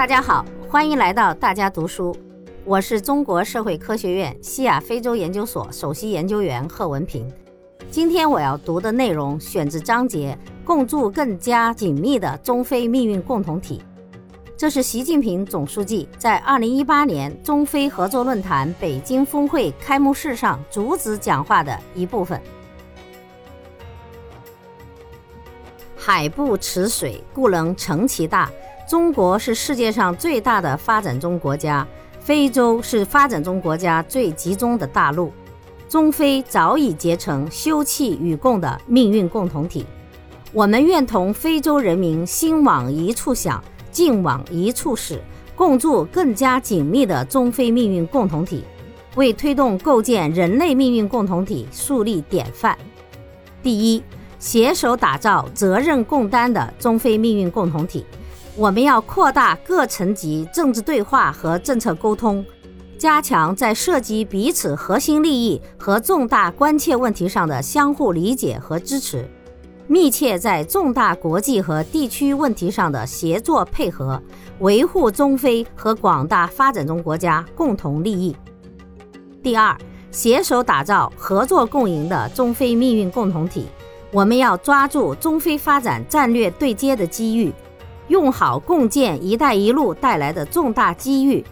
大家好，欢迎来到大家读书。我是中国社会科学院西亚非洲研究所首席研究员贺文平。今天我要读的内容选自章节“共筑更加紧密的中非命运共同体”，这是习近平总书记在2018年中非合作论坛北京峰会开幕式上主旨讲话的一部分。海不持水，故能成其大。中国是世界上最大的发展中国家，非洲是发展中国家最集中的大陆，中非早已结成休戚与共的命运共同体。我们愿同非洲人民心往一处想，劲往一处使，共筑更加紧密的中非命运共同体，为推动构建人类命运共同体树立典范。第一，携手打造责任共担的中非命运共同体。我们要扩大各层级政治对话和政策沟通，加强在涉及彼此核心利益和重大关切问题上的相互理解和支持，密切在重大国际和地区问题上的协作配合，维护中非和广大发展中国家共同利益。第二，携手打造合作共赢的中非命运共同体。我们要抓住中非发展战略对接的机遇。用好共建“一带一路”带来的重大机遇，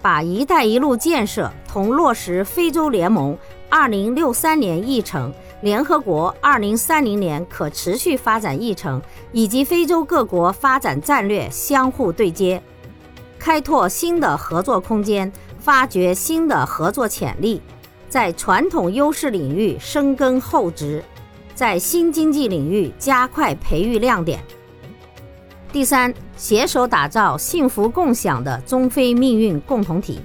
把“一带一路”建设同落实非洲联盟2063年议程、联合国2030年可持续发展议程以及非洲各国发展战略相互对接，开拓新的合作空间，发掘新的合作潜力，在传统优势领域深耕厚植，在新经济领域加快培育亮点。第三，携手打造幸福共享的中非命运共同体。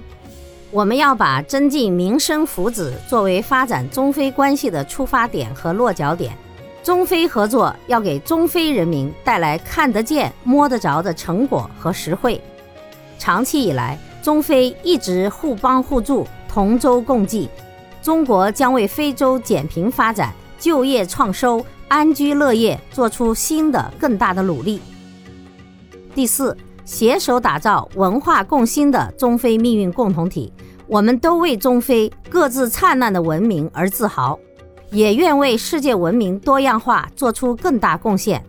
我们要把增进民生福祉作为发展中非关系的出发点和落脚点。中非合作要给中非人民带来看得见、摸得着的成果和实惠。长期以来，中非一直互帮互助、同舟共济。中国将为非洲减贫发展、就业创收、安居乐业做出新的更大的努力。第四，携手打造文化共兴的中非命运共同体。我们都为中非各自灿烂的文明而自豪，也愿为世界文明多样化做出更大贡献。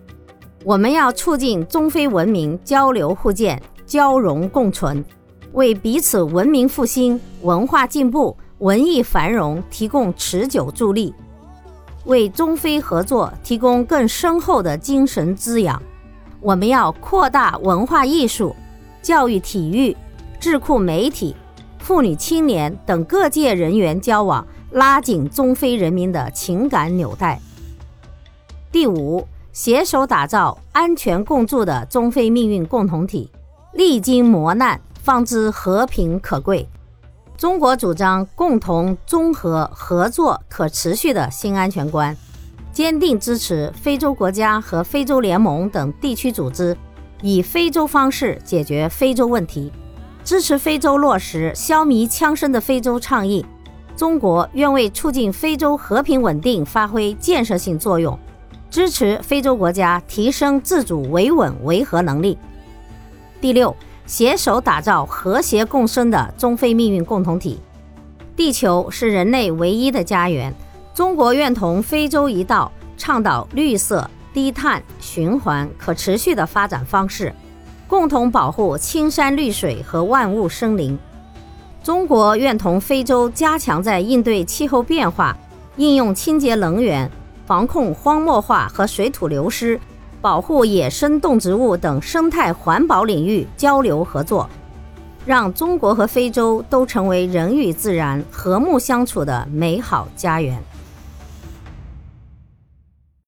我们要促进中非文明交流互鉴、交融共存，为彼此文明复兴、文化进步、文艺繁荣提供持久助力，为中非合作提供更深厚的精神滋养。我们要扩大文化艺术、教育、体育、智库、媒体、妇女、青年等各界人员交往，拉紧中非人民的情感纽带。第五，携手打造安全共筑的中非命运共同体，历经磨难，方知和平可贵。中国主张共同、综合、合作、可持续的新安全观。坚定支持非洲国家和非洲联盟等地区组织以非洲方式解决非洲问题，支持非洲落实消弭枪声的非洲倡议。中国愿为促进非洲和平稳定发挥建设性作用，支持非洲国家提升自主维稳维和能力。第六，携手打造和谐共生的中非命运共同体。地球是人类唯一的家园。中国愿同非洲一道倡导绿色、低碳、循环、可持续的发展方式，共同保护青山绿水和万物生灵。中国愿同非洲加强在应对气候变化、应用清洁能源、防控荒漠化和水土流失、保护野生动植物等生态环保领域交流合作，让中国和非洲都成为人与自然和睦相处的美好家园。